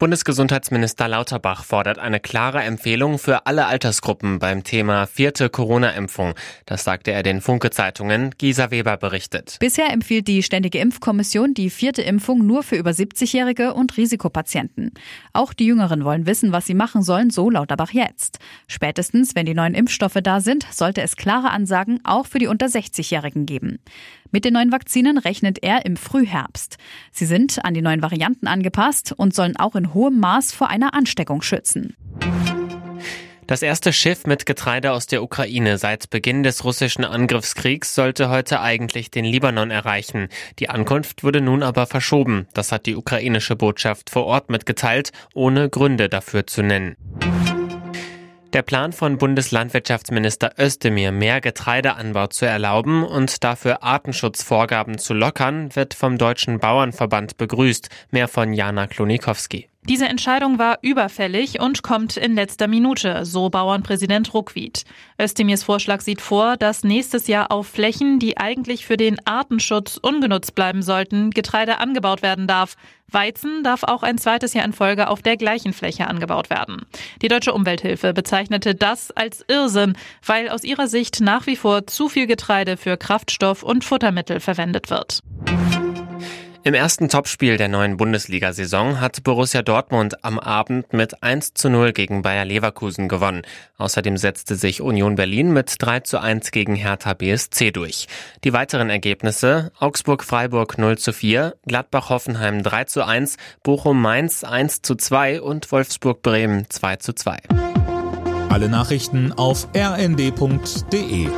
Bundesgesundheitsminister Lauterbach fordert eine klare Empfehlung für alle Altersgruppen beim Thema vierte Corona-Impfung. Das sagte er den Funke-Zeitungen. Gisa Weber berichtet. Bisher empfiehlt die Ständige Impfkommission die vierte Impfung nur für über 70-Jährige und Risikopatienten. Auch die Jüngeren wollen wissen, was sie machen sollen, so Lauterbach jetzt. Spätestens, wenn die neuen Impfstoffe da sind, sollte es klare Ansagen auch für die unter 60-Jährigen geben. Mit den neuen Vakzinen rechnet er im Frühherbst. Sie sind an die neuen Varianten angepasst und sollen auch in hohem Maß vor einer Ansteckung schützen. Das erste Schiff mit Getreide aus der Ukraine seit Beginn des russischen Angriffskriegs sollte heute eigentlich den Libanon erreichen. Die Ankunft wurde nun aber verschoben. Das hat die ukrainische Botschaft vor Ort mitgeteilt, ohne Gründe dafür zu nennen. Der Plan von Bundeslandwirtschaftsminister Özdemir, mehr Getreideanbau zu erlauben und dafür Artenschutzvorgaben zu lockern, wird vom Deutschen Bauernverband begrüßt. Mehr von Jana Klonikowski. Diese Entscheidung war überfällig und kommt in letzter Minute, so Bauernpräsident Ruckwied. Özdemirs Vorschlag sieht vor, dass nächstes Jahr auf Flächen, die eigentlich für den Artenschutz ungenutzt bleiben sollten, Getreide angebaut werden darf. Weizen darf auch ein zweites Jahr in Folge auf der gleichen Fläche angebaut werden. Die Deutsche Umwelthilfe bezeichnete das als Irrsinn, weil aus ihrer Sicht nach wie vor zu viel Getreide für Kraftstoff und Futtermittel verwendet wird. Im ersten Topspiel der neuen Bundesliga-Saison hat Borussia Dortmund am Abend mit 1 zu 0 gegen Bayer Leverkusen gewonnen. Außerdem setzte sich Union Berlin mit 3 zu 1 gegen Hertha BSC durch. Die weiteren Ergebnisse Augsburg-Freiburg 0 zu 4, Gladbach-Hoffenheim 3 zu 1, Bochum-Mainz 1 zu 2 und Wolfsburg-Bremen 2 zu 2. Alle Nachrichten auf rnd.de